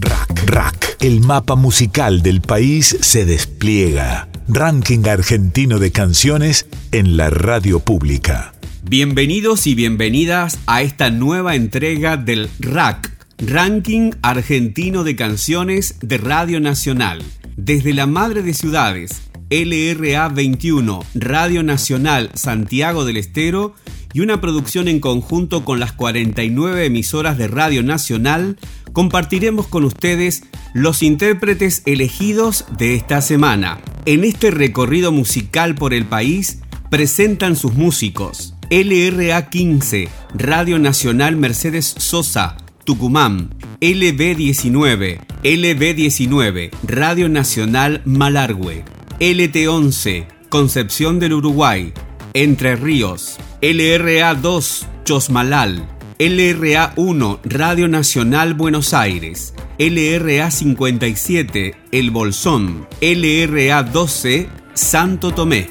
Rack, rack. El mapa musical del país se despliega. Ranking argentino de canciones en la radio pública. Bienvenidos y bienvenidas a esta nueva entrega del RAC, Ranking Argentino de Canciones de Radio Nacional. Desde la Madre de Ciudades, LRA 21, Radio Nacional Santiago del Estero y una producción en conjunto con las 49 emisoras de Radio Nacional, compartiremos con ustedes los intérpretes elegidos de esta semana. En este recorrido musical por el país presentan sus músicos. LRA 15, Radio Nacional Mercedes Sosa, Tucumán, LB19, LB19, Radio Nacional Malargüe, LT11, Concepción del Uruguay, Entre Ríos, LRA2, Chosmalal, LRA1, Radio Nacional Buenos Aires, LRA57, El Bolsón, LRA12, Santo Tomé.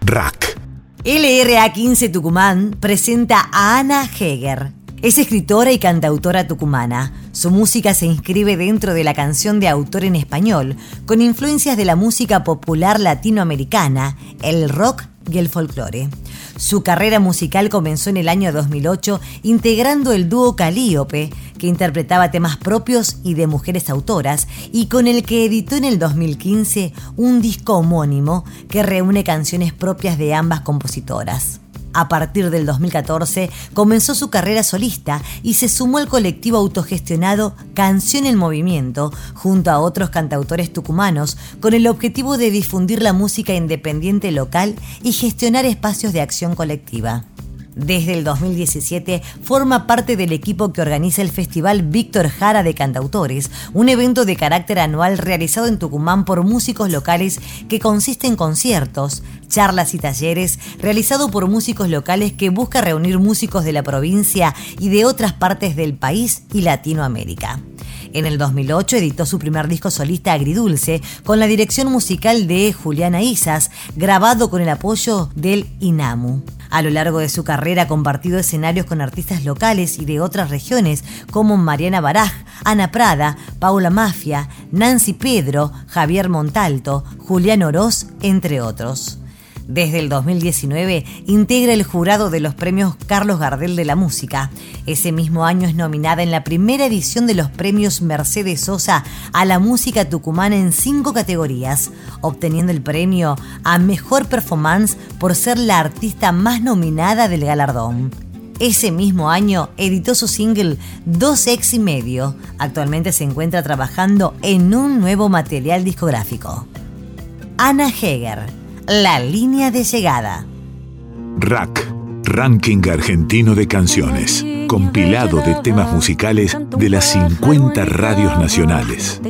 Rack. LRA 15 Tucumán presenta a Ana Heger. Es escritora y cantautora tucumana. Su música se inscribe dentro de la canción de autor en español, con influencias de la música popular latinoamericana, el rock y el folclore. Su carrera musical comenzó en el año 2008 integrando el dúo Calíope, que interpretaba temas propios y de mujeres autoras, y con el que editó en el 2015 un disco homónimo que reúne canciones propias de ambas compositoras. A partir del 2014 comenzó su carrera solista y se sumó al colectivo autogestionado Canción en Movimiento junto a otros cantautores tucumanos con el objetivo de difundir la música independiente local y gestionar espacios de acción colectiva. Desde el 2017 forma parte del equipo que organiza el Festival Víctor Jara de Cantautores, un evento de carácter anual realizado en Tucumán por músicos locales que consiste en conciertos, charlas y talleres realizado por músicos locales que busca reunir músicos de la provincia y de otras partes del país y Latinoamérica. En el 2008 editó su primer disco solista Agridulce con la dirección musical de Juliana Isas, grabado con el apoyo del INAMU. A lo largo de su carrera ha compartido escenarios con artistas locales y de otras regiones como Mariana Baraj, Ana Prada, Paula Mafia, Nancy Pedro, Javier Montalto, Julián Oroz, entre otros. Desde el 2019 integra el jurado de los premios Carlos Gardel de la Música. Ese mismo año es nominada en la primera edición de los premios Mercedes Sosa a la música tucumana en cinco categorías, obteniendo el premio a Mejor Performance por ser la artista más nominada del galardón. Ese mismo año editó su single Dos Ex y Medio. Actualmente se encuentra trabajando en un nuevo material discográfico. Ana Heger la línea de llegada. Rack, Ranking Argentino de Canciones, compilado de temas musicales de las 50 radios nacionales.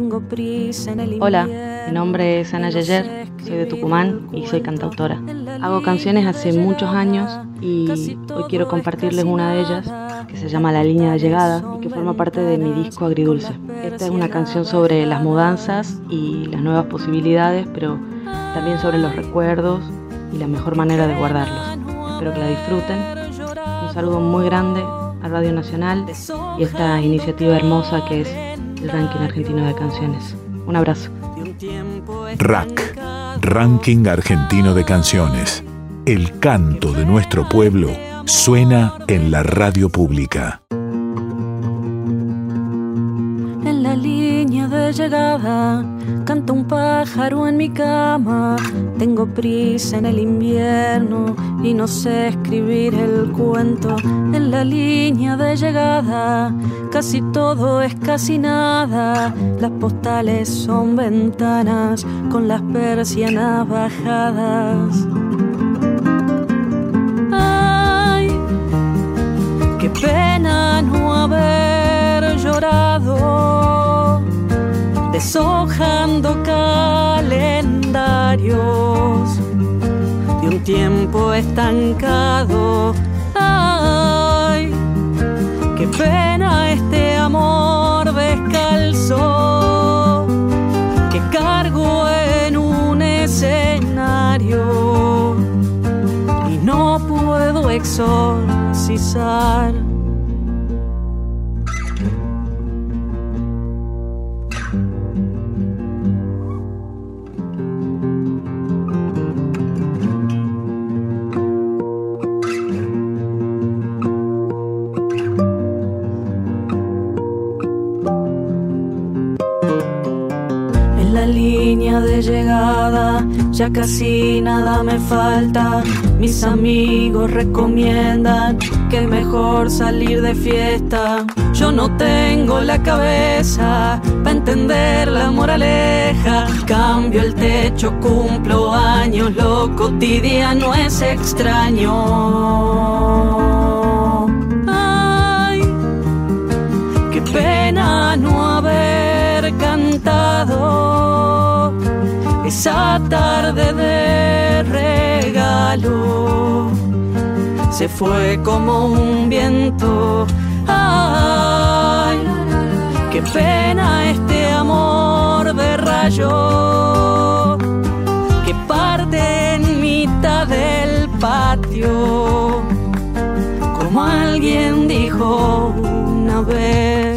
Hola, mi nombre es Ana Yeyer, soy de Tucumán y soy cantautora. Hago canciones hace muchos años y hoy quiero compartirles una de ellas que se llama La línea de llegada y que forma parte de mi disco Agridulce. Esta es una canción sobre las mudanzas y las nuevas posibilidades, pero también sobre los recuerdos y la mejor manera de guardarlos. Espero que la disfruten. Un saludo muy grande a Radio Nacional y esta iniciativa hermosa que es el Ranking Argentino de Canciones. Un abrazo. RAC, Ranking Argentino de Canciones. El canto de nuestro pueblo suena en la radio pública. En la línea de llegada Canta un pájaro en mi cama, tengo prisa en el invierno y no sé escribir el cuento en la línea de llegada. Casi todo es casi nada, las postales son ventanas con las persianas bajadas. Pena no haber llorado deshojando calendarios de un tiempo estancado. Ay, qué pena este amor descalzo que cargo exorcizar. En la línea de llegada, ya casi nada me falta. Mis amigos recomiendan que mejor salir de fiesta. Yo no tengo la cabeza para entender la moraleja. Cambio el techo, cumplo años, lo cotidiano es extraño. pena no haber cantado esa tarde de regalo. Se fue como un viento. Ay, qué pena este amor de rayo que parte en mitad del patio. Como alguien dijo una vez.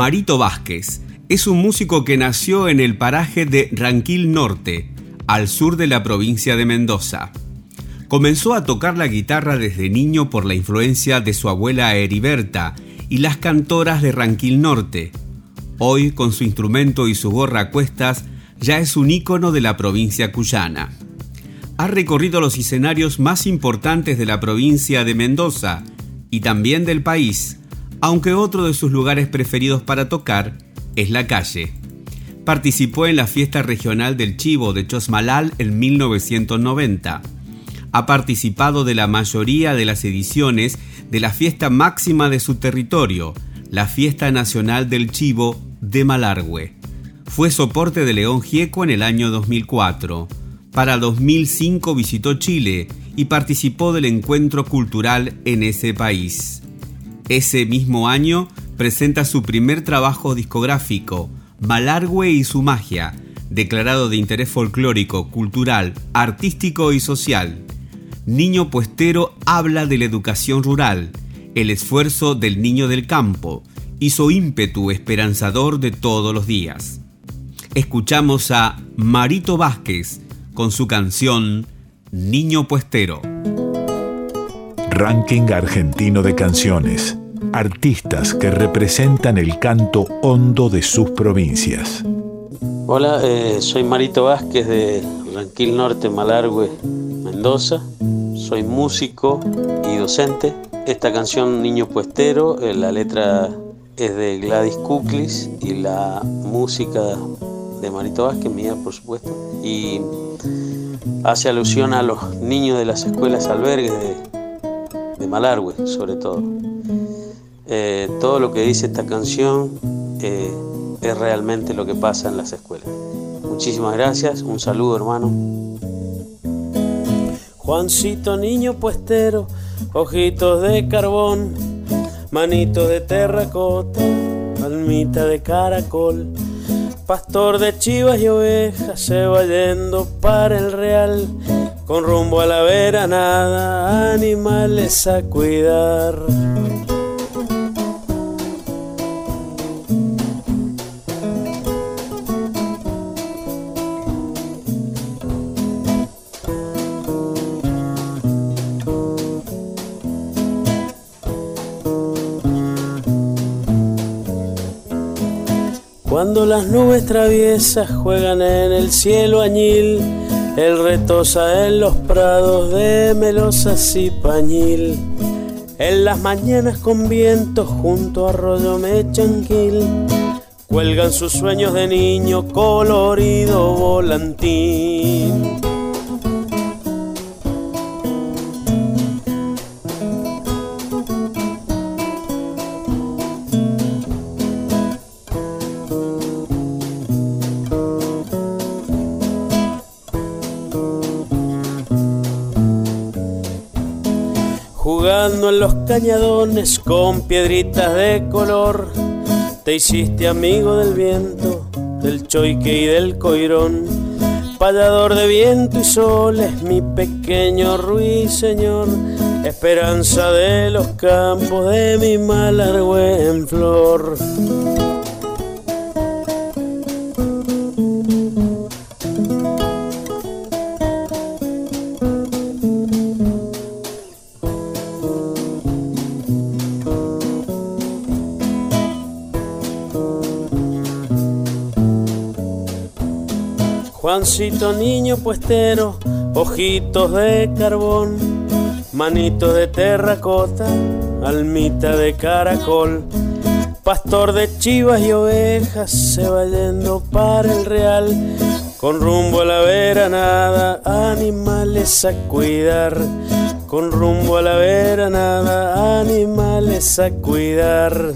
Marito Vázquez es un músico que nació en el paraje de Ranquil Norte, al sur de la provincia de Mendoza. Comenzó a tocar la guitarra desde niño por la influencia de su abuela Heriberta y las cantoras de Ranquil Norte. Hoy, con su instrumento y su gorra a cuestas, ya es un ícono de la provincia cuyana. Ha recorrido los escenarios más importantes de la provincia de Mendoza y también del país aunque otro de sus lugares preferidos para tocar es la calle. Participó en la fiesta regional del Chivo de Chosmalal en 1990. Ha participado de la mayoría de las ediciones de la fiesta máxima de su territorio, la Fiesta Nacional del Chivo de Malargüe. Fue soporte de León Gieco en el año 2004. Para 2005 visitó Chile y participó del encuentro cultural en ese país. Ese mismo año presenta su primer trabajo discográfico, Malargüe y su magia, declarado de interés folclórico, cultural, artístico y social. Niño Puestero habla de la educación rural, el esfuerzo del niño del campo y su ímpetu esperanzador de todos los días. Escuchamos a Marito Vázquez con su canción Niño Puestero. Ranking argentino de canciones artistas que representan el canto hondo de sus provincias. Hola, eh, soy Marito Vázquez de Ranquil Norte, Malargüe, Mendoza. Soy músico y docente. Esta canción Niño Puestero, eh, la letra es de Gladys Kuklis y la música de Marito Vázquez, mía por supuesto, y hace alusión a los niños de las escuelas albergues de, de Malargüe, sobre todo. Eh, todo lo que dice esta canción eh, es realmente lo que pasa en las escuelas. Muchísimas gracias, un saludo hermano. Juancito niño puestero, ojitos de carbón, manitos de terracota, palmita de caracol, pastor de chivas y ovejas, se va yendo para el real, con rumbo a la veranada, animales a cuidar. Las nubes traviesas juegan en el cielo añil, el retosa en los prados de melosas y pañil. En las mañanas con viento junto a arroyo mechanquil, cuelgan sus sueños de niño colorido volantín. Los cañadones con piedritas de color. Te hiciste amigo del viento, del choique y del coirón. Payador de viento y sol es mi pequeño ruiseñor, esperanza de los campos de mi malargüe en flor. Niño puestero, ojitos de carbón, manitos de terracota, almita de caracol, pastor de chivas y ovejas, se va yendo para el real, con rumbo a la veranada, animales a cuidar, con rumbo a la veranada, animales a cuidar.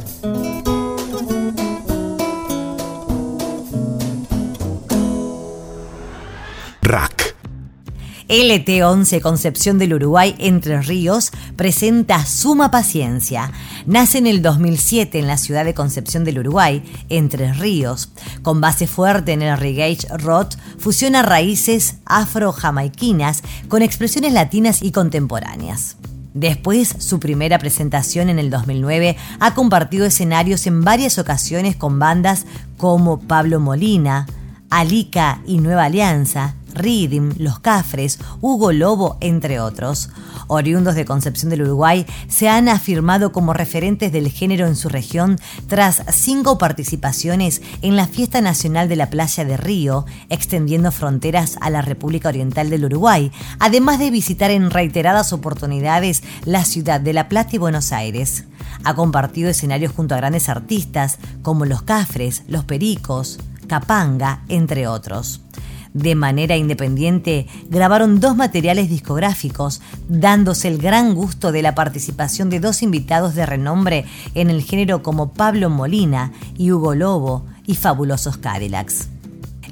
LT11 Concepción del Uruguay Entre Ríos presenta Suma Paciencia. Nace en el 2007 en la ciudad de Concepción del Uruguay, Entre Ríos. Con base fuerte en el reggae rock, fusiona raíces afro-jamaiquinas con expresiones latinas y contemporáneas. Después, su primera presentación en el 2009 ha compartido escenarios en varias ocasiones con bandas como Pablo Molina, Alica y Nueva Alianza, Ridim, Los Cafres, Hugo Lobo, entre otros. Oriundos de Concepción del Uruguay se han afirmado como referentes del género en su región tras cinco participaciones en la Fiesta Nacional de la Playa de Río, extendiendo fronteras a la República Oriental del Uruguay, además de visitar en reiteradas oportunidades la ciudad de La Plata y Buenos Aires. Ha compartido escenarios junto a grandes artistas como Los Cafres, Los Pericos, Capanga, entre otros de manera independiente, grabaron dos materiales discográficos, dándose el gran gusto de la participación de dos invitados de renombre en el género como Pablo Molina y Hugo Lobo y Fabulosos Cadillacs.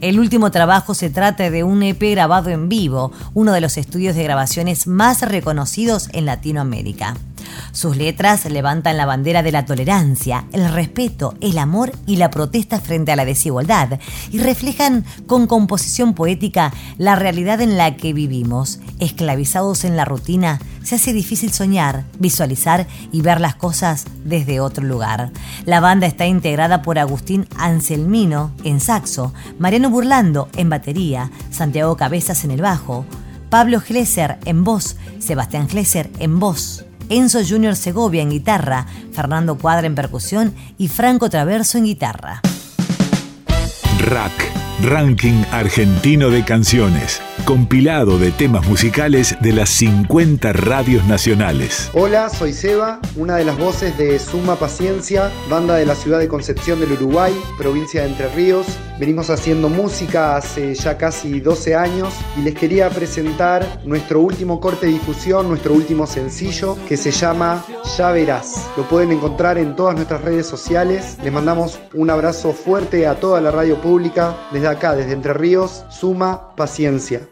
El último trabajo se trata de un EP grabado en vivo, uno de los estudios de grabaciones más reconocidos en Latinoamérica. Sus letras levantan la bandera de la tolerancia, el respeto, el amor y la protesta frente a la desigualdad y reflejan con composición poética la realidad en la que vivimos. Esclavizados en la rutina, se hace difícil soñar, visualizar y ver las cosas desde otro lugar. La banda está integrada por Agustín Anselmino en saxo, Mariano Burlando en batería, Santiago Cabezas en el bajo, Pablo Glesser en voz, Sebastián Glesser en voz, Enzo Junior Segovia en guitarra, Fernando Cuadra en percusión y Franco Traverso en guitarra. Rack, Ranking Argentino de Canciones compilado de temas musicales de las 50 radios nacionales. Hola, soy Seba, una de las voces de Suma Paciencia, banda de la ciudad de Concepción del Uruguay, provincia de Entre Ríos. Venimos haciendo música hace ya casi 12 años y les quería presentar nuestro último corte de difusión, nuestro último sencillo que se llama Ya Verás. Lo pueden encontrar en todas nuestras redes sociales. Les mandamos un abrazo fuerte a toda la radio pública desde acá, desde Entre Ríos, Suma Paciencia.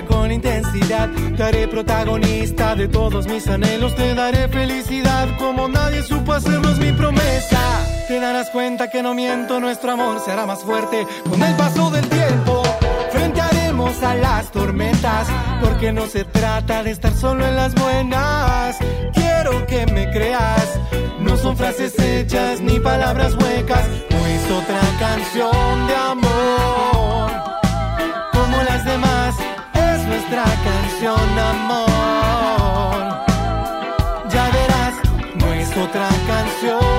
con intensidad. Te haré protagonista de todos mis anhelos, te daré felicidad como nadie supo hacerlo, es mi promesa. Te darás cuenta que no miento, nuestro amor será más fuerte con el paso del tiempo a las tormentas, porque no se trata de estar solo en las buenas. Quiero que me creas, no son frases hechas ni palabras huecas, no es otra canción de amor. Amor. Ya verás, no es otra canción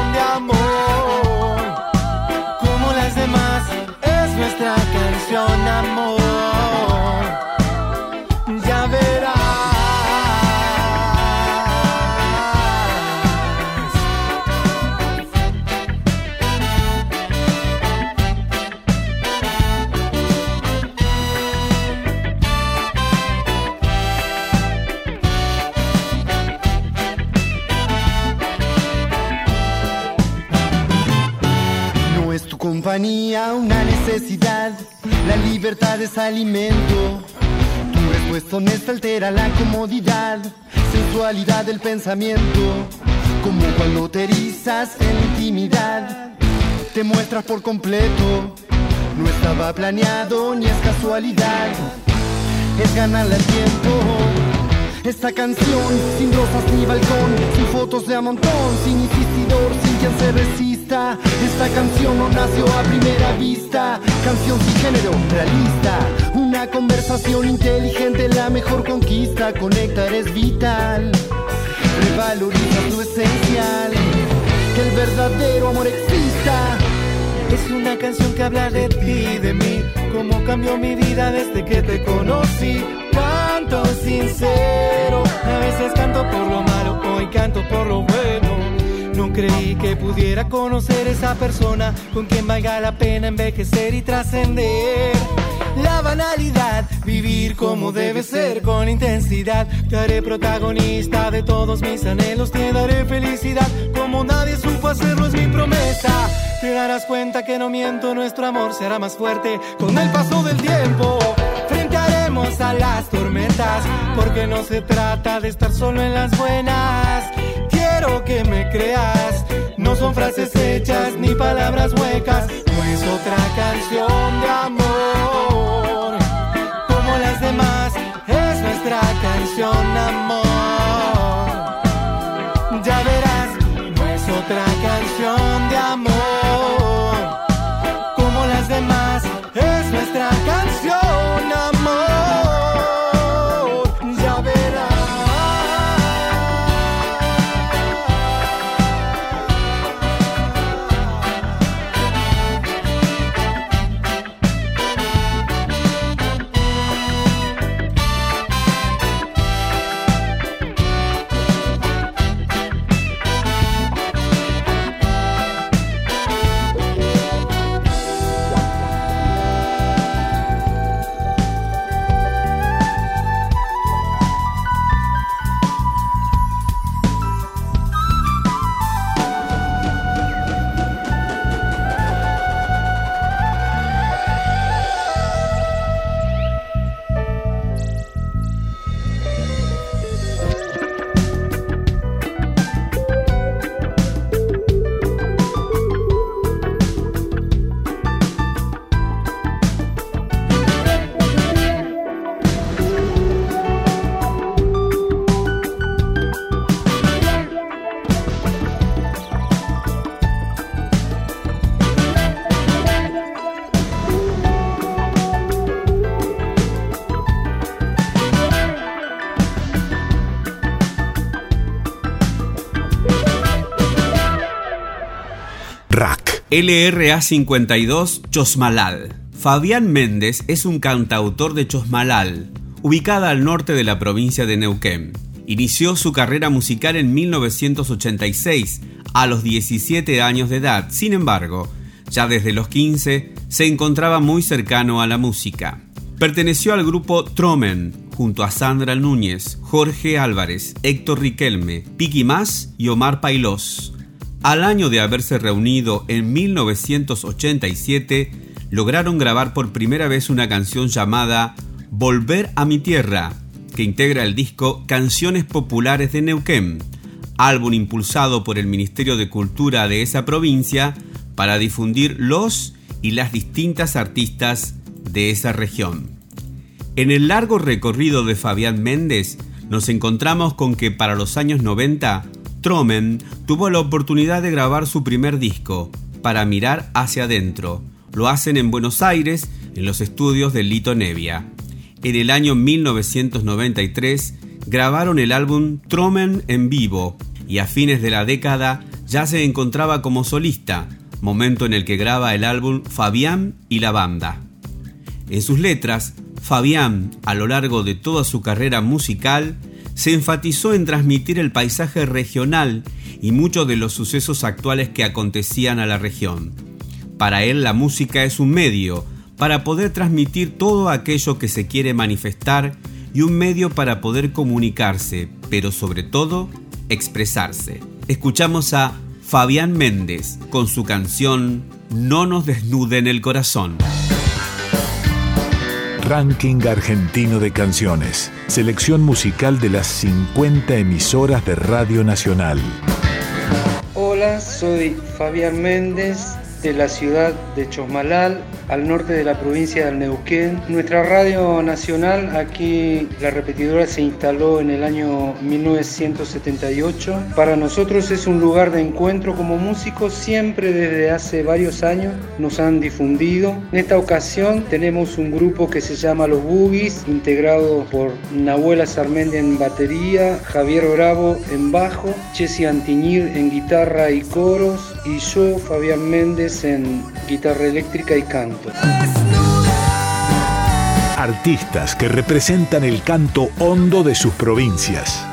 una necesidad, la libertad es alimento. Tu respuesta honesta altera la comodidad, sensualidad del pensamiento, como cuando te erizas en intimidad, te muestras por completo. No estaba planeado ni es casualidad, es ganarle el tiempo. Esta canción, sin rosas ni balcón, sin fotos de a sin insistidor, sin quien se Esta canción no nació a primera vista, canción sin género, realista. Una conversación inteligente, la mejor conquista. Conectar es vital, revaloriza tu esencial. Que el verdadero amor exista. Es una canción que habla de ti, de mí, cómo cambió mi vida desde que te conocí. Canto sincero, a veces canto por lo malo, hoy canto por lo bueno. No creí que pudiera conocer esa persona con quien valga la pena envejecer y trascender la banalidad, vivir como debe ser con intensidad. Te haré protagonista de todos mis anhelos, te daré felicidad como nadie supo hacerlo, es mi promesa. Te darás cuenta que no miento, nuestro amor será más fuerte con el paso del tiempo. Frentearemos a las tormentas, porque no se trata de estar solo en las buenas. Quiero que me creas, no son frases hechas ni palabras huecas, no es otra canción de amor. Demás es nuestra canción amor. LRA52 Chosmalal. Fabián Méndez es un cantautor de Chosmalal, ubicada al norte de la provincia de Neuquén. Inició su carrera musical en 1986, a los 17 años de edad. Sin embargo, ya desde los 15 se encontraba muy cercano a la música. Perteneció al grupo Tromen, junto a Sandra Núñez, Jorge Álvarez, Héctor Riquelme, Piqui Más y Omar Pailós. Al año de haberse reunido en 1987, lograron grabar por primera vez una canción llamada Volver a mi tierra, que integra el disco Canciones Populares de Neuquén, álbum impulsado por el Ministerio de Cultura de esa provincia para difundir los y las distintas artistas de esa región. En el largo recorrido de Fabián Méndez, nos encontramos con que para los años 90, Tromen tuvo la oportunidad de grabar su primer disco, Para mirar hacia adentro. Lo hacen en Buenos Aires, en los estudios de Lito Nevia. En el año 1993 grabaron el álbum Tromen en vivo y a fines de la década ya se encontraba como solista, momento en el que graba el álbum Fabián y la banda. En sus letras, Fabián, a lo largo de toda su carrera musical, se enfatizó en transmitir el paisaje regional y muchos de los sucesos actuales que acontecían a la región. Para él la música es un medio para poder transmitir todo aquello que se quiere manifestar y un medio para poder comunicarse, pero sobre todo expresarse. Escuchamos a Fabián Méndez con su canción No nos desnuden el corazón. Ranking Argentino de Canciones. Selección musical de las 50 emisoras de Radio Nacional. Hola, soy Fabián Méndez de la ciudad de Chosmalal, al norte de la provincia del Neuquén. Nuestra radio nacional, aquí la repetidora se instaló en el año 1978. Para nosotros es un lugar de encuentro como músicos, siempre desde hace varios años nos han difundido. En esta ocasión tenemos un grupo que se llama Los Boogies, integrado por Nahuela Sarmendi en batería, Javier Bravo en bajo, Chessy Antiñir en guitarra y coros y yo, Fabián Méndez, en guitarra eléctrica y canto. Artistas que representan el canto hondo de sus provincias.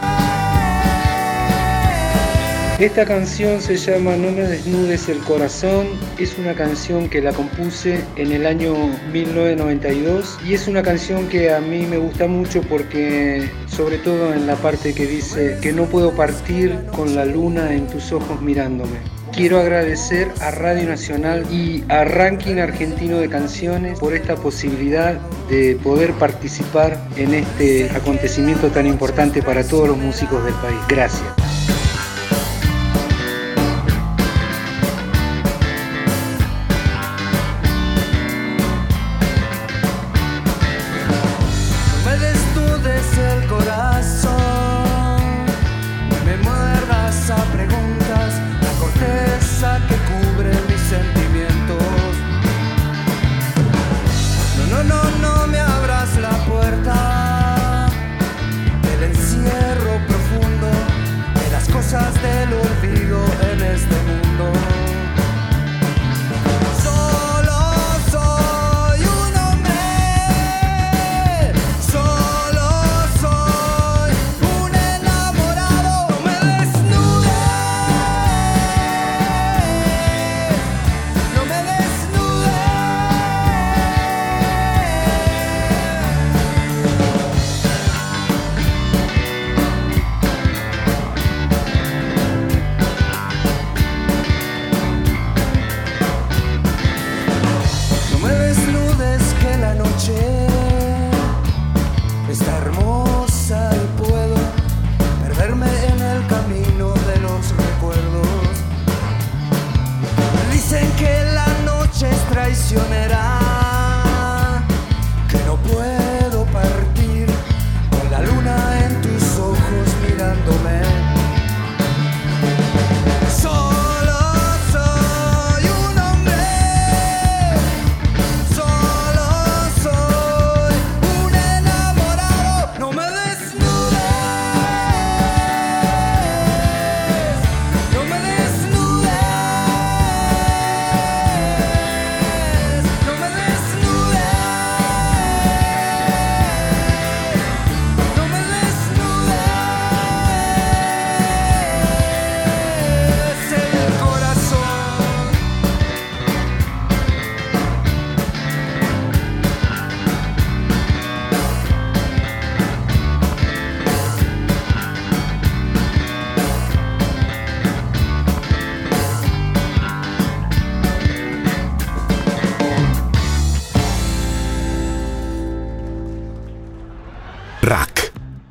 Esta canción se llama No me desnudes el corazón, es una canción que la compuse en el año 1992 y es una canción que a mí me gusta mucho porque sobre todo en la parte que dice que no puedo partir con la luna en tus ojos mirándome. Quiero agradecer a Radio Nacional y a Ranking Argentino de Canciones por esta posibilidad de poder participar en este acontecimiento tan importante para todos los músicos del país. Gracias.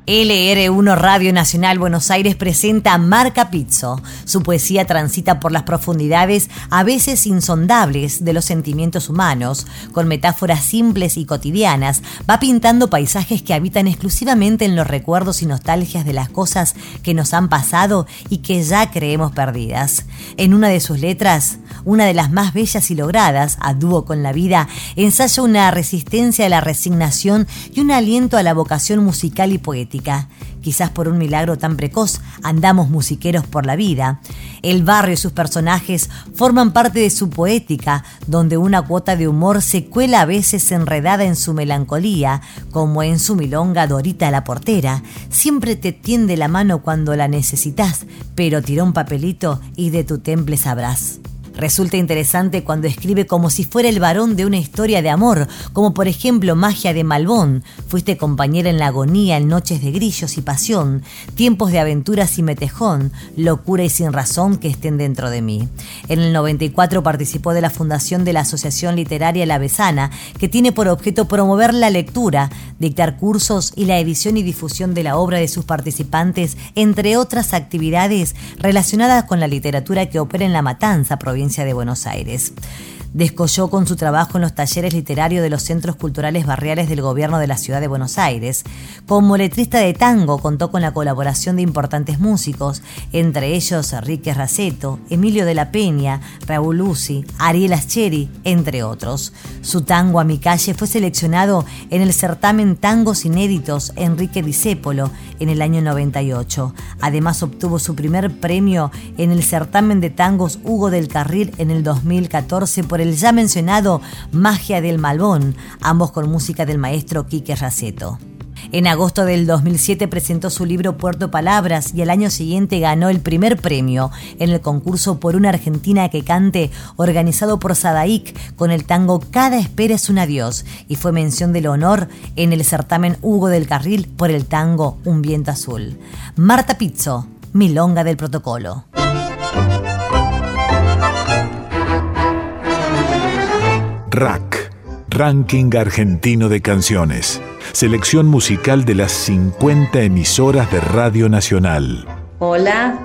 LR1 Radio Nacional Buenos Aires presenta Marca Pizzo. Su poesía transita por las profundidades, a veces insondables, de los sentimientos humanos. Con metáforas simples y cotidianas, va pintando paisajes que habitan exclusivamente en los recuerdos y nostalgias de las cosas que nos han pasado y que ya creemos perdidas. En una de sus letras, una de las más bellas y logradas, a dúo con la vida, ensaya una resistencia a la resignación y un aliento a la vocación musical y poética. Quizás por un milagro tan precoz andamos musiqueros por la vida. El barrio y sus personajes forman parte de su poética, donde una cuota de humor se cuela a veces enredada en su melancolía, como en su milonga Dorita la portera. Siempre te tiende la mano cuando la necesitas, pero tiró un papelito y de tu temple sabrás. Resulta interesante cuando escribe como si fuera el varón de una historia de amor, como por ejemplo Magia de Malbón, Fuiste compañera en la agonía en noches de grillos y pasión, tiempos de aventuras y metejón, locura y sin razón que estén dentro de mí. En el 94 participó de la fundación de la Asociación Literaria La Besana, que tiene por objeto promover la lectura, dictar cursos y la edición y difusión de la obra de sus participantes, entre otras actividades relacionadas con la literatura que opera en La Matanza, provincia de Buenos Aires descolló con su trabajo en los talleres literarios de los centros culturales barriales del gobierno de la ciudad de Buenos Aires. Como letrista de tango contó con la colaboración de importantes músicos, entre ellos Enrique Raceto, Emilio de la Peña, Raúl Lucy, Ariel Ascheri, entre otros. Su tango A mi calle fue seleccionado en el certamen Tangos Inéditos Enrique Disépolo en el año 98. Además obtuvo su primer premio en el certamen de tangos Hugo del Carril en el 2014 por el ya mencionado Magia del Malbón, ambos con música del maestro Quique Raceto. En agosto del 2007 presentó su libro Puerto Palabras y al año siguiente ganó el primer premio en el concurso Por una Argentina que cante organizado por Sadaic con el tango Cada espera es un adiós y fue mención del honor en el certamen Hugo del Carril por el tango Un viento azul. Marta Pizzo, Milonga del Protocolo. RAC, Ranking Argentino de Canciones. Selección musical de las 50 emisoras de Radio Nacional. Hola,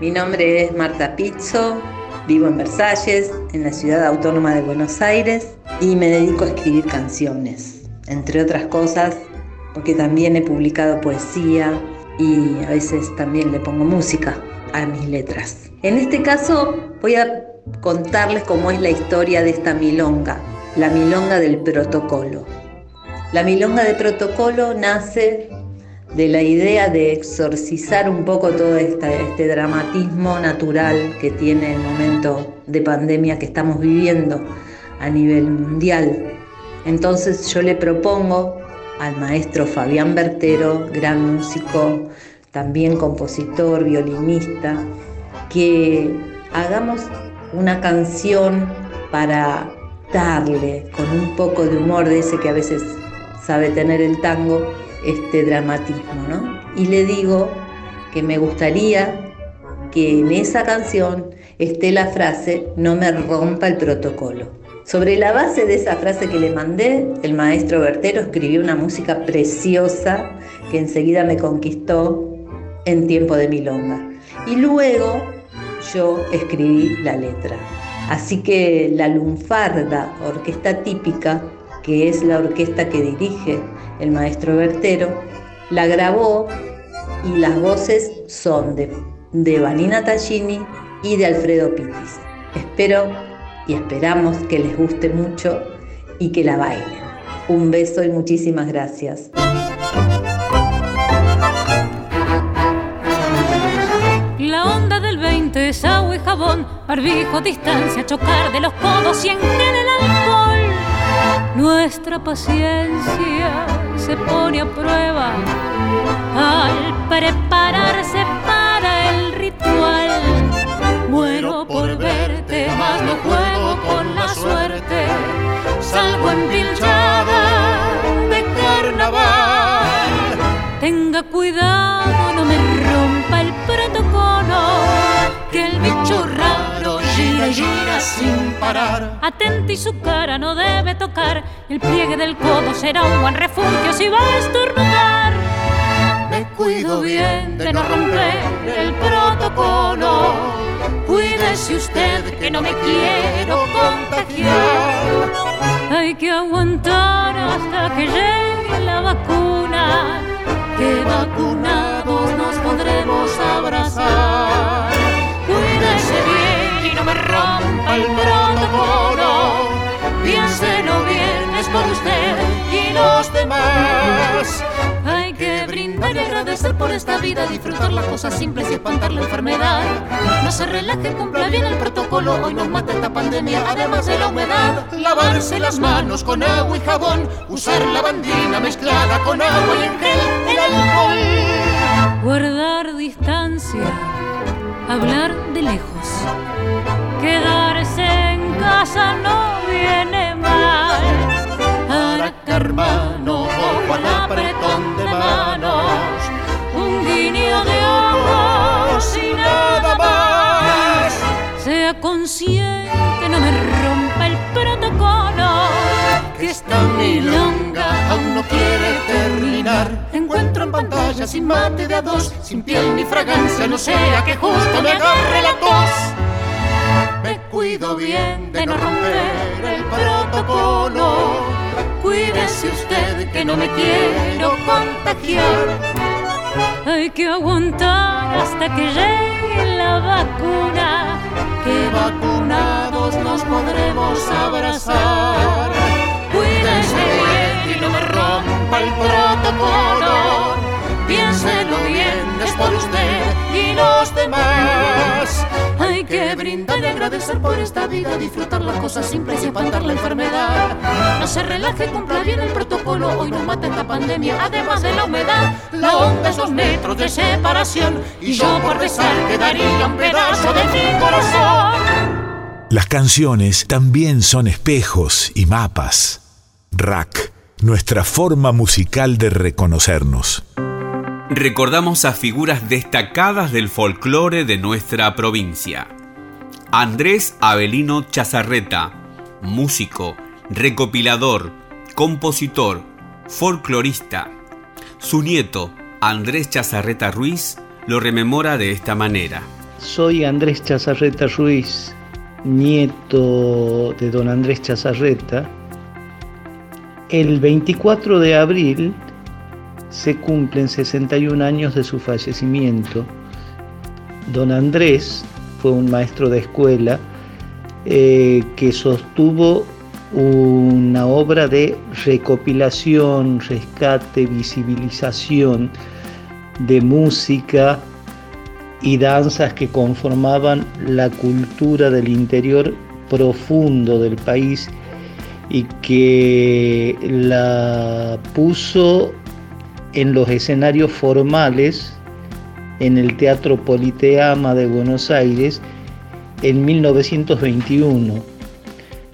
mi nombre es Marta Pizzo, vivo en Versalles, en la ciudad autónoma de Buenos Aires, y me dedico a escribir canciones, entre otras cosas, porque también he publicado poesía y a veces también le pongo música a mis letras. En este caso voy a contarles cómo es la historia de esta milonga, la milonga del protocolo. La milonga de protocolo nace de la idea de exorcizar un poco todo este dramatismo natural que tiene el momento de pandemia que estamos viviendo a nivel mundial. Entonces yo le propongo al maestro Fabián Bertero, gran músico, también compositor, violinista, que hagamos una canción para darle con un poco de humor de ese que a veces sabe tener el tango, este dramatismo, ¿no? Y le digo que me gustaría que en esa canción esté la frase no me rompa el protocolo. Sobre la base de esa frase que le mandé, el maestro Bertero escribió una música preciosa que enseguida me conquistó en tiempo de milonga. Y luego yo escribí la letra. Así que la lunfarda, orquesta típica, que es la orquesta que dirige el maestro Bertero, la grabó y las voces son de, de Vanina Tallini y de Alfredo Pitis. Espero y esperamos que les guste mucho y que la bailen. Un beso y muchísimas gracias. Es agua y jabón, barbijo, distancia, chocar de los codos y en el alcohol. Nuestra paciencia se pone a prueba al prepararse para el ritual. Muero por verte, mas no juego con la suerte. Salgo empilchada de carnaval. Tenga cuidado, no me gira y gira sin parar. Atente y su cara no debe tocar, el pliegue del codo será un buen refugio si va a estornudar. Me cuido bien de no romper el protocolo. Cuídese usted que no me quiero contagiar. Hay que aguantar hasta que llegue la vacuna, que vacunados nos podremos abrazar. No me rompa el protocolo. Piénselo bien, es por usted y los demás. Hay que brindar y agradecer por esta vida, disfrutar las cosas simples y espantar la enfermedad. No se relaje, cumpla bien el protocolo, hoy nos mata esta pandemia, además de la humedad. Lavarse las manos con agua y jabón, usar la bandina mezclada con agua y en gel el alcohol. Guardar distancia, hablar de lejos, quedarse en casa no viene mal. Araca hermano, ojo al apretón de manos, un guiño de ojos y nada más. Sea consciente, no me rompa el protocolo. Que aún no quiere terminar. Encuentro en pantalla sin mate de a dos, sin piel ni fragancia, no sea que justo me agarre la tos. Me cuido bien de no romper el protocolo. Cuídese usted que no me quiero contagiar. Hay que aguantar hasta que llegue la vacuna, que vacunados nos podremos abrazar. Y no me rompa el protocolo. Piénselo bien, es por usted y los demás. Hay que brindar y agradecer por esta vida, disfrutar las cosas simples y espantar la enfermedad. No se relaje, cumpla bien el protocolo, hoy nos mata esta pandemia, además de la humedad. La onda es dos metros de separación y yo por besar quedaría un pedazo de mi corazón. Las canciones también son espejos y mapas. Rack, nuestra forma musical de reconocernos. Recordamos a figuras destacadas del folclore de nuestra provincia. Andrés Avelino Chazarreta, músico, recopilador, compositor, folclorista. Su nieto, Andrés Chazarreta Ruiz, lo rememora de esta manera. Soy Andrés Chazarreta Ruiz, nieto de don Andrés Chazarreta. El 24 de abril se cumplen 61 años de su fallecimiento. Don Andrés fue un maestro de escuela eh, que sostuvo una obra de recopilación, rescate, visibilización de música y danzas que conformaban la cultura del interior profundo del país y que la puso en los escenarios formales en el Teatro Politeama de Buenos Aires en 1921.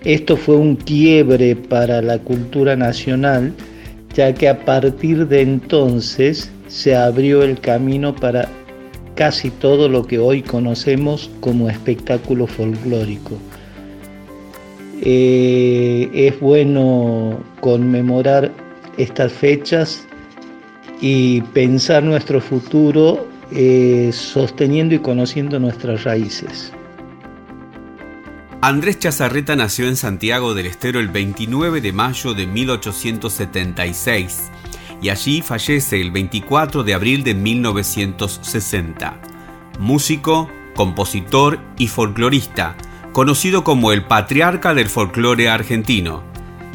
Esto fue un quiebre para la cultura nacional, ya que a partir de entonces se abrió el camino para casi todo lo que hoy conocemos como espectáculo folclórico. Eh, es bueno conmemorar estas fechas y pensar nuestro futuro eh, sosteniendo y conociendo nuestras raíces. Andrés Chazarreta nació en Santiago del Estero el 29 de mayo de 1876 y allí fallece el 24 de abril de 1960. Músico, compositor y folclorista, conocido como el patriarca del folclore argentino.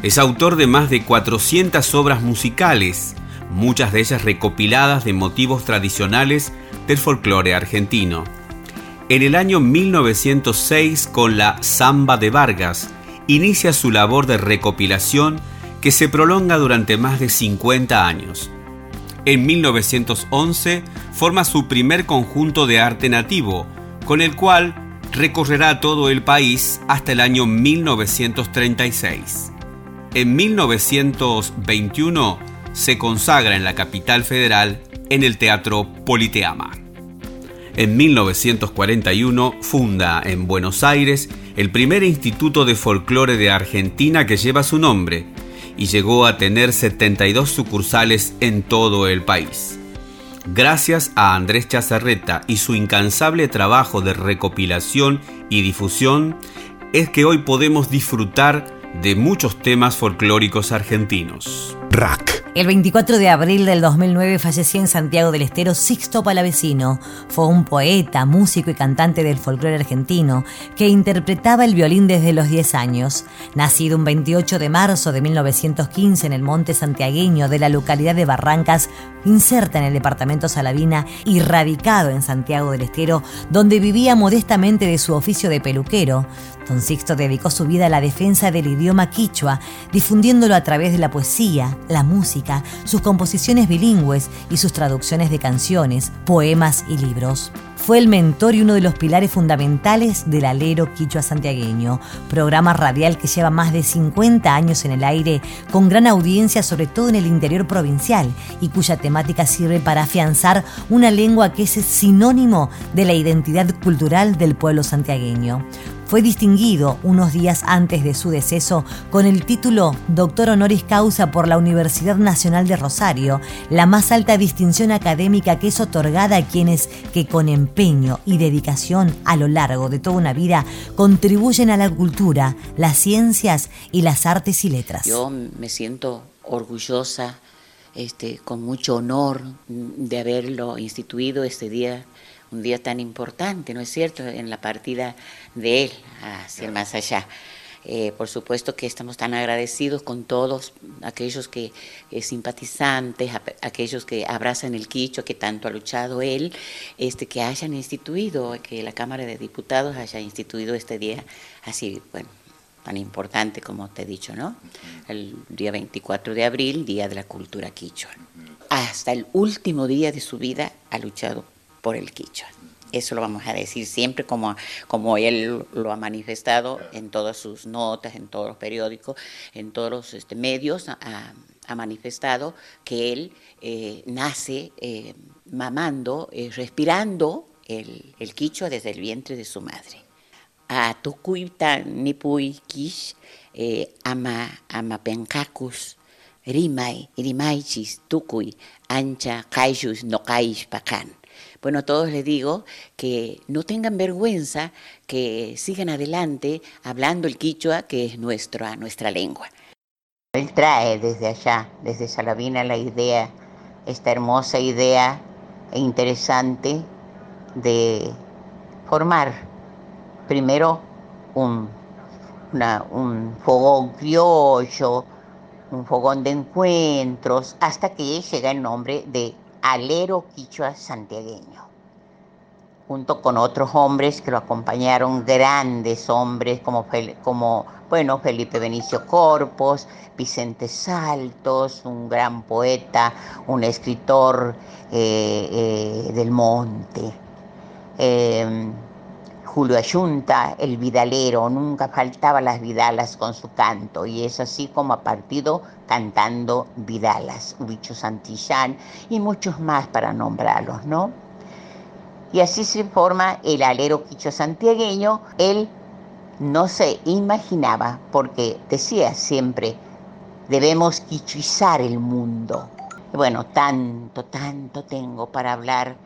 Es autor de más de 400 obras musicales, muchas de ellas recopiladas de motivos tradicionales del folclore argentino. En el año 1906, con la Samba de Vargas, inicia su labor de recopilación que se prolonga durante más de 50 años. En 1911 forma su primer conjunto de arte nativo, con el cual recorrerá todo el país hasta el año 1936. En 1921 se consagra en la capital federal en el Teatro Politeama. En 1941 funda en Buenos Aires el primer instituto de folclore de Argentina que lleva su nombre y llegó a tener 72 sucursales en todo el país. Gracias a Andrés Chazarreta y su incansable trabajo de recopilación y difusión, es que hoy podemos disfrutar de muchos temas folclóricos argentinos. Rack. El 24 de abril del 2009 falleció en Santiago del Estero Sixto Palavecino. Fue un poeta, músico y cantante del folclore argentino que interpretaba el violín desde los 10 años. Nacido un 28 de marzo de 1915 en el monte santiagueño de la localidad de Barrancas, inserta en el departamento Salavina y radicado en Santiago del Estero, donde vivía modestamente de su oficio de peluquero. Don Sixto dedicó su vida a la defensa del idioma quichua, difundiéndolo a través de la poesía, la música, sus composiciones bilingües y sus traducciones de canciones, poemas y libros. Fue el mentor y uno de los pilares fundamentales del Alero Quichua Santiagueño, programa radial que lleva más de 50 años en el aire, con gran audiencia sobre todo en el interior provincial y cuya temática sirve para afianzar una lengua que es sinónimo de la identidad cultural del pueblo santiagueño fue distinguido unos días antes de su deceso con el título Doctor Honoris Causa por la Universidad Nacional de Rosario, la más alta distinción académica que es otorgada a quienes que con empeño y dedicación a lo largo de toda una vida contribuyen a la cultura, las ciencias y las artes y letras. Yo me siento orgullosa, este, con mucho honor de haberlo instituido este día un día tan importante, ¿no es cierto?, en la partida de él hacia el más allá. Eh, por supuesto que estamos tan agradecidos con todos aquellos que eh, simpatizantes, aquellos que abrazan el quicho que tanto ha luchado él, este, que hayan instituido, que la Cámara de Diputados haya instituido este día así, bueno, tan importante como te he dicho, ¿no? El día 24 de abril, Día de la Cultura Quichua. Hasta el último día de su vida ha luchado por el quichua. Eso lo vamos a decir siempre como, como él lo ha manifestado en todas sus notas, en todos los periódicos, en todos los este, medios, ha, manifestado que él eh, nace eh, mamando, eh, respirando el, el, quichua desde el vientre de su madre. A tukuita nipui kish, ama, ama penkakus, rimai, rimaichis, ancha, kaishus, no kaish, pakan. Bueno, a todos les digo que no tengan vergüenza, que sigan adelante hablando el quichua, que es nuestra, nuestra lengua. Él trae desde allá, desde Salavina, la idea, esta hermosa idea e interesante de formar primero un, un fogón criollo, un fogón de encuentros, hasta que llega el nombre de alero quichua santiagueño, junto con otros hombres que lo acompañaron, grandes hombres como, como bueno, Felipe Benicio Corpos, Vicente Saltos, un gran poeta, un escritor eh, eh, del monte. Em, Julio Ayunta, el vidalero, nunca faltaba las vidalas con su canto y es así como ha partido cantando vidalas, Ubicho Santillán y muchos más para nombrarlos, ¿no? Y así se forma el alero quicho santiagueño. Él no se imaginaba, porque decía siempre, debemos quichuizar el mundo. Bueno, tanto, tanto tengo para hablar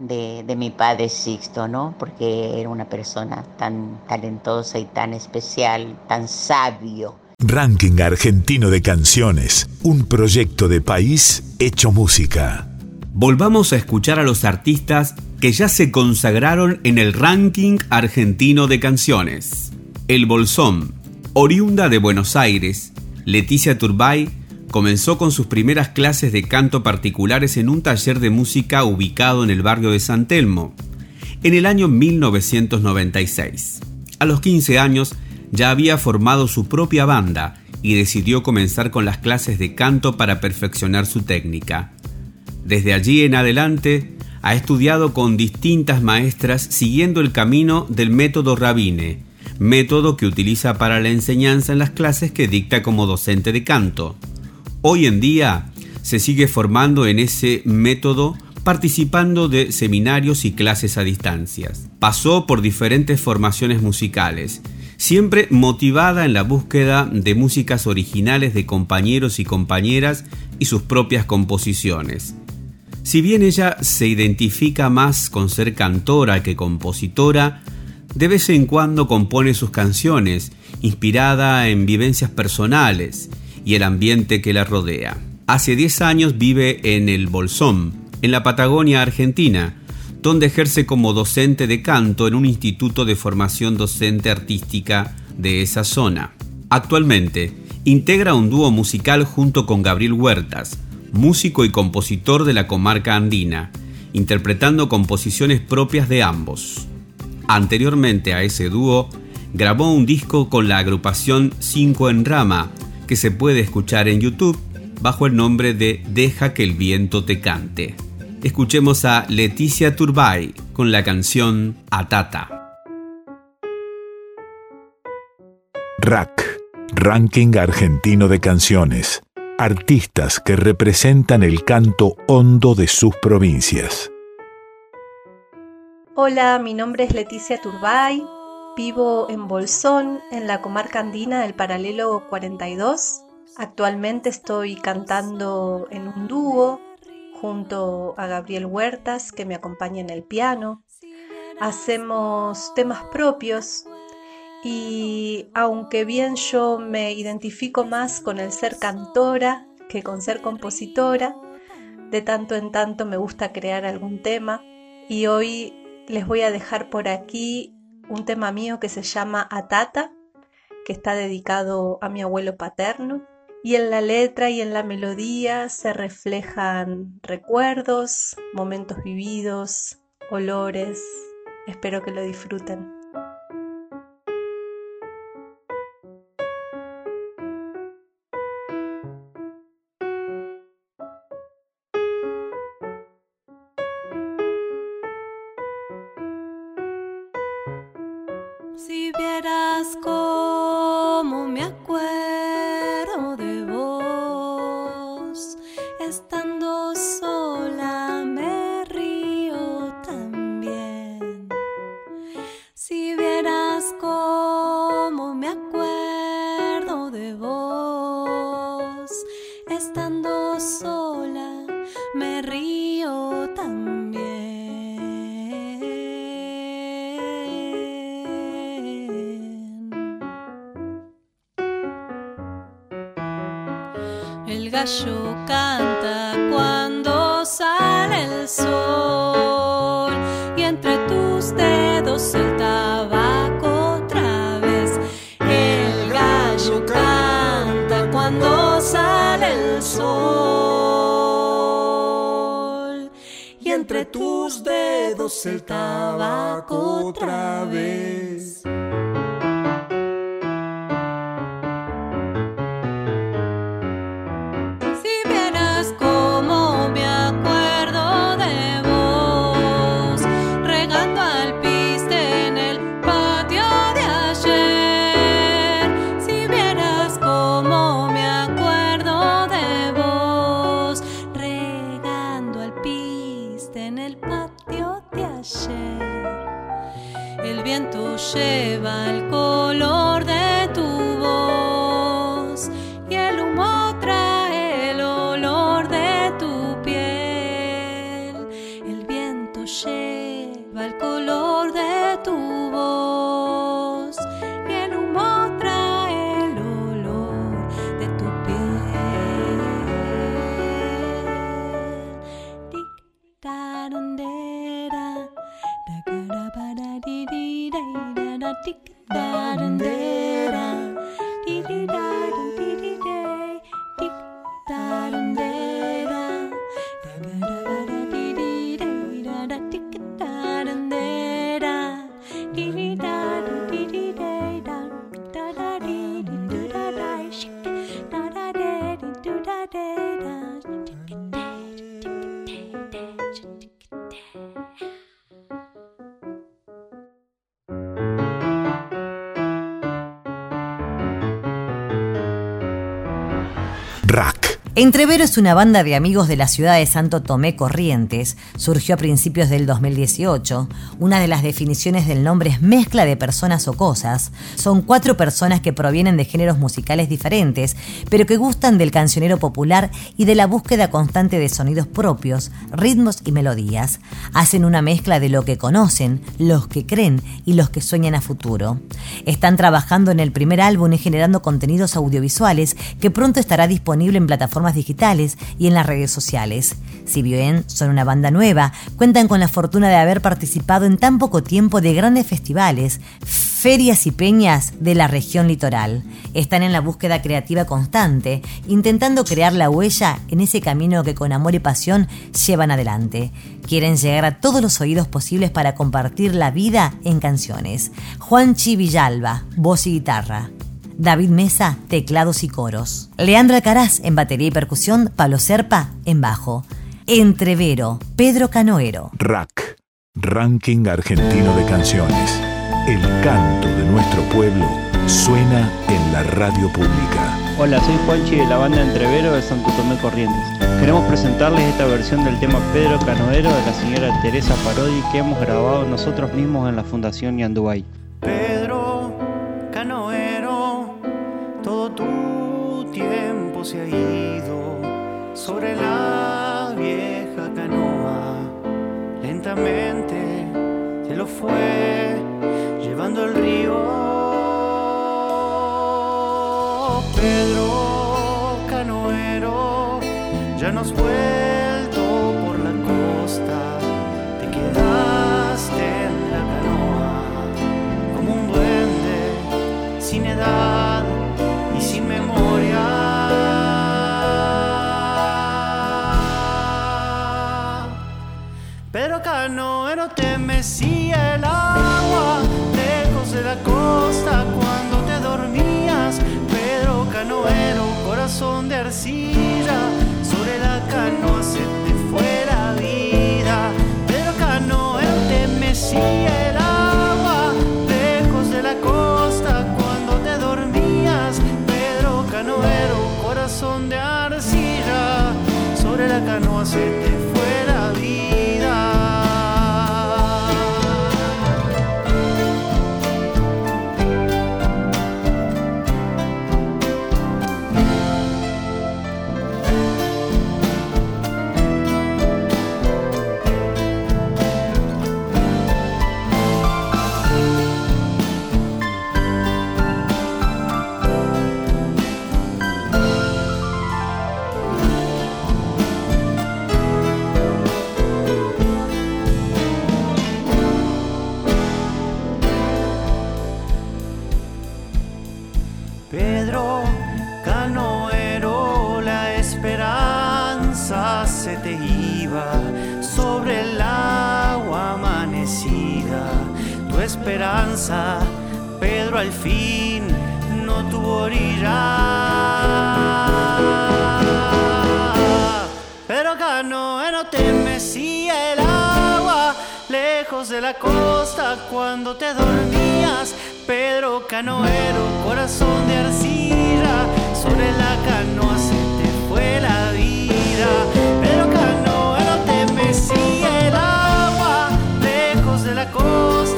de, mi padre Sixto, ¿no? Porque era una persona tan talentosa y tan especial, tan sabio. Ranking Argentino de Canciones, un proyecto de país hecho música. Volvamos a escuchar a los artistas que ya se consagraron en el Ranking Argentino de Canciones. El Bolsón, oriunda de Buenos Aires, Leticia Turbay Comenzó con sus primeras clases de canto particulares en un taller de música ubicado en el barrio de San Telmo, en el año 1996. A los 15 años ya había formado su propia banda y decidió comenzar con las clases de canto para perfeccionar su técnica. Desde allí en adelante ha estudiado con distintas maestras siguiendo el camino del método Rabine, método que utiliza para la enseñanza en las clases que dicta como docente de canto. Hoy en día se sigue formando en ese método participando de seminarios y clases a distancias. Pasó por diferentes formaciones musicales, siempre motivada en la búsqueda de músicas originales de compañeros y compañeras y sus propias composiciones. Si bien ella se identifica más con ser cantora que compositora, de vez en cuando compone sus canciones, inspirada en vivencias personales y el ambiente que la rodea. Hace 10 años vive en el Bolsón, en la Patagonia Argentina, donde ejerce como docente de canto en un instituto de formación docente artística de esa zona. Actualmente, integra un dúo musical junto con Gabriel Huertas, músico y compositor de la comarca andina, interpretando composiciones propias de ambos. Anteriormente a ese dúo, grabó un disco con la agrupación Cinco en Rama, que se puede escuchar en YouTube bajo el nombre de Deja que el viento te cante. Escuchemos a Leticia Turbay con la canción Atata. Rack, Ranking Argentino de Canciones. Artistas que representan el canto hondo de sus provincias. Hola, mi nombre es Leticia Turbay, vivo en Bolsón, en la comarca andina del paralelo 42. Actualmente estoy cantando en un dúo junto a Gabriel Huertas, que me acompaña en el piano. Hacemos temas propios y aunque bien yo me identifico más con el ser cantora que con ser compositora, de tanto en tanto me gusta crear algún tema y hoy les voy a dejar por aquí un tema mío que se llama Atata, que está dedicado a mi abuelo paterno y en la letra y en la melodía se reflejan recuerdos, momentos vividos, olores. Espero que lo disfruten. El sol y entre tus dedos el tabaco otra vez. El gallo canta cuando sale el sol y entre tus dedos el tabaco otra vez. Rack, Entrevero es una banda de amigos de la ciudad de Santo Tomé Corrientes. Surgió a principios del 2018. Una de las definiciones del nombre es mezcla de personas o cosas. Son cuatro personas que provienen de géneros musicales diferentes, pero que gustan del cancionero popular y de la búsqueda constante de sonidos propios, ritmos y melodías. Hacen una mezcla de lo que conocen, los que creen y los que sueñan a futuro. Están trabajando en el primer álbum y generando contenidos audiovisuales que pronto estará disponible en plataformas digitales y en las redes sociales. Si bien son una banda nueva, cuentan con la fortuna de haber participado en tan poco tiempo de grandes festivales, ferias y peñas de la región litoral. Están en la búsqueda creativa constante, intentando crear la huella en ese camino que con amor y pasión llevan adelante. Quieren llegar a todos los oídos posibles para compartir la vida en canciones. Juanchi Villalba, voz y guitarra. David Mesa, teclados y coros. Leandro Alcaraz en batería y percusión, Pablo Serpa en bajo. Entrevero, Pedro Canoero. Rack, Ranking Argentino de Canciones. El canto de nuestro pueblo suena en la radio pública. Hola, soy Juanchi de la banda Entrevero de Santo Tomé Corrientes. Queremos presentarles esta versión del tema Pedro Canoero de la señora Teresa Parodi que hemos grabado nosotros mismos en la Fundación Yanduay. Pedro se ha ido sobre la vieja canoa. Lentamente se lo fue llevando el río. Pedro Canoero, ya nos vuelto por la costa. Te quedaste en la canoa como un duende sin edad te mecía el agua lejos de la costa cuando te dormías. Pedro canoero, corazón de arcilla, sobre la canoa se te fue la vida. Pero canoero te mecía el agua lejos de la costa cuando te dormías. Pedro canoero, corazón de arcilla, sobre la canoa se te tuvo orilla. Pero Canoero te mecía el agua lejos de la costa cuando te dormías. Pedro Canoero, corazón de arcilla, sobre la canoa se te fue la vida. Pedro Canoero te mecía el agua lejos de la costa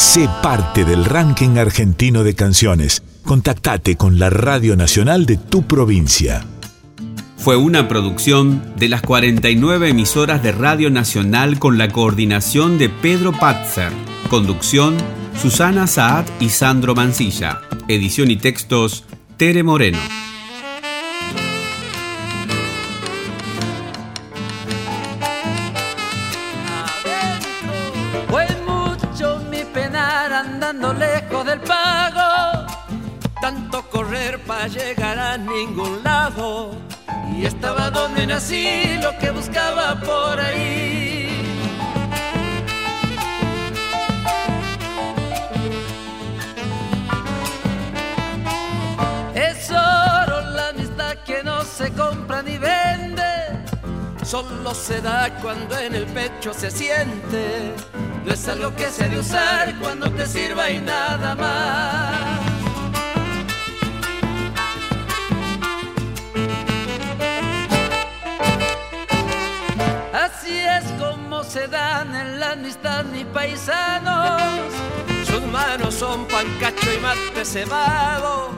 Sé parte del ranking argentino de canciones. Contactate con la Radio Nacional de tu provincia. Fue una producción de las 49 emisoras de Radio Nacional con la coordinación de Pedro Patzer. Conducción, Susana Saad y Sandro Mancilla. Edición y textos Tere Moreno. Ningún lado. Y estaba donde nací, lo que buscaba por ahí. Es oro la amistad que no se compra ni vende, solo se da cuando en el pecho se siente. No es algo que se ha de usar cuando te sirva y nada más. Así es como se dan en la amistad ni paisanos. Sus manos son pancacho y mate cebado.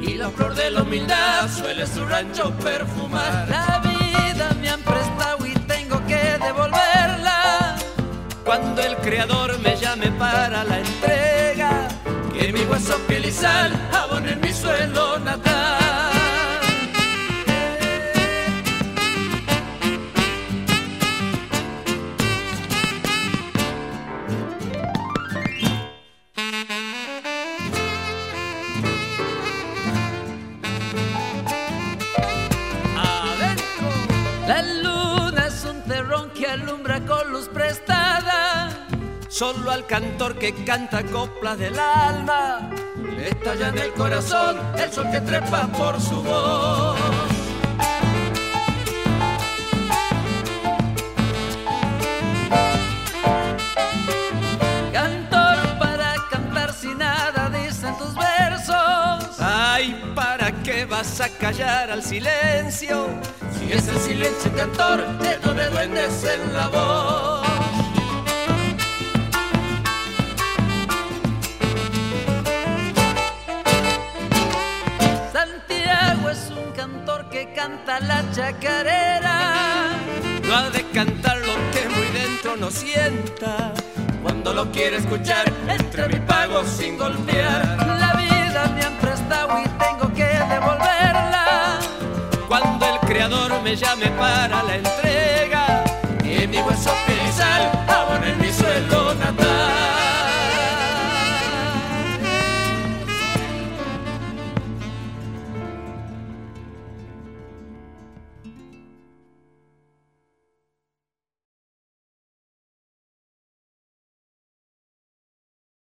Y la flor de la humildad suele su rancho perfumar. La vida me han prestado y tengo que devolverla. Cuando el creador me llame para la entrega, que mi hueso, piel y sal abonen mi suelo natal. Al cantor que canta coplas del alma le estalla en el corazón el sol que trepa por su voz. Cantor para cantar sin nada dicen tus versos. Ay, ¿para qué vas a callar al silencio? Si es el silencio cantor, lleno de duendes en la voz. Chacarera. No ha de cantar lo que muy dentro no sienta. Cuando lo quiere escuchar, entre mi pago sin golpear. La vida me han prestado y tengo que devolverla. Cuando el creador me llame para la entrega, y mi hueso sal abonen mi suelo natal.